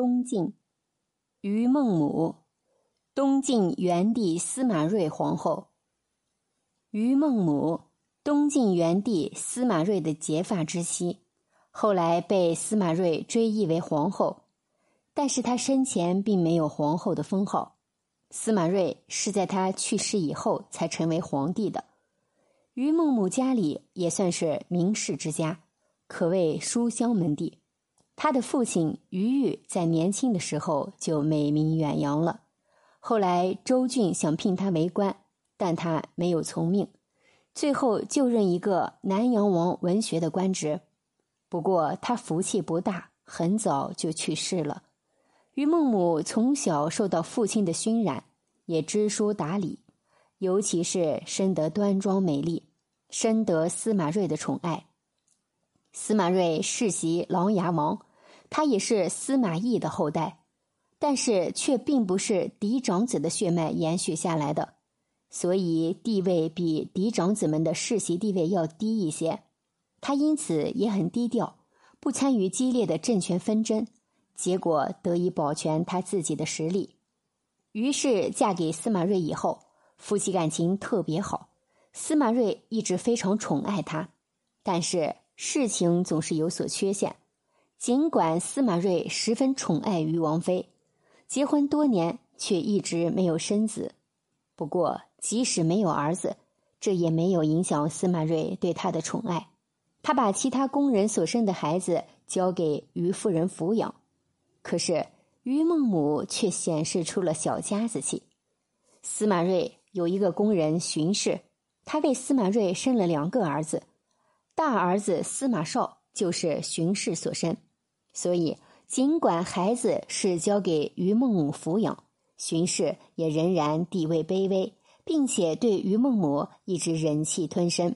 东晋，于孟母，东晋元帝司马睿皇后。于孟母，东晋元帝司马睿的结发之妻，后来被司马睿追谥为皇后，但是她生前并没有皇后的封号。司马睿是在他去世以后才成为皇帝的。于孟母家里也算是名士之家，可谓书香门第。他的父亲于玉在年轻的时候就美名远扬了。后来周俊想聘他为官，但他没有从命，最后就任一个南阳王文学的官职。不过他福气不大，很早就去世了。于孟母从小受到父亲的熏染，也知书达理，尤其是深得端庄美丽，深得司马睿的宠爱。司马睿世袭琅琊王，他也是司马懿的后代，但是却并不是嫡长子的血脉延续下来的，所以地位比嫡长子们的世袭地位要低一些。他因此也很低调，不参与激烈的政权纷争。结果得以保全他自己的实力，于是嫁给司马睿以后，夫妻感情特别好。司马睿一直非常宠爱她，但是事情总是有所缺陷。尽管司马睿十分宠爱于王妃，结婚多年却一直没有生子。不过，即使没有儿子，这也没有影响司马睿对他的宠爱。他把其他工人所生的孩子交给于夫人抚养。可是于孟母却显示出了小家子气。司马睿有一个工人荀氏，他为司马睿生了两个儿子，大儿子司马绍就是荀氏所生，所以尽管孩子是交给于孟母抚养，荀氏也仍然地位卑微，并且对于孟母一直忍气吞声。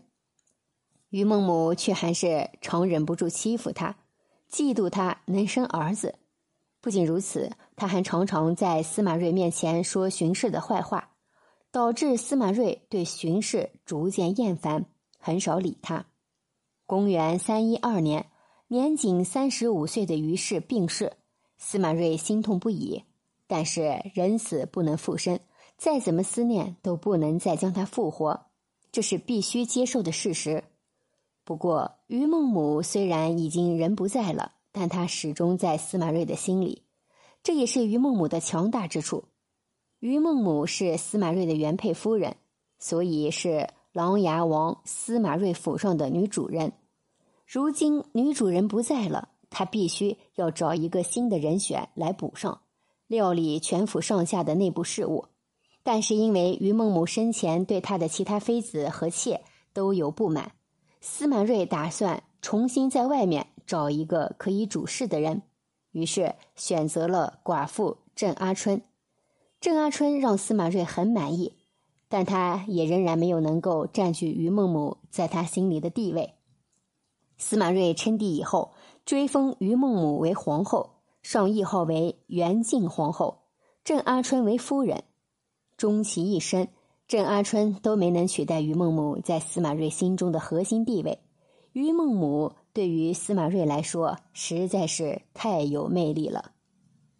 于孟母却还是常忍不住欺负他，嫉妒他能生儿子。不仅如此，他还常常在司马睿面前说荀氏的坏话，导致司马睿对荀氏逐渐厌烦，很少理他。公元三一二年，年仅三十五岁的于氏病逝，司马睿心痛不已。但是人死不能复生，再怎么思念都不能再将他复活，这是必须接受的事实。不过，于孟母虽然已经人不在了。但她始终在司马睿的心里，这也是于孟母的强大之处。于孟母是司马睿的原配夫人，所以是琅琊王司马睿府上的女主人。如今女主人不在了，他必须要找一个新的人选来补上，料理全府上下的内部事务。但是因为于孟母生前对他的其他妃子和妾都有不满，司马睿打算重新在外面。找一个可以主事的人，于是选择了寡妇郑阿春。郑阿春让司马睿很满意，但他也仍然没有能够占据于孟母在他心里的地位。司马睿称帝以后，追封于孟母为皇后，上谥号为元敬皇后，郑阿春为夫人。终其一生，郑阿春都没能取代于孟母在司马睿心中的核心地位。于孟母。对于司马睿来说，实在是太有魅力了。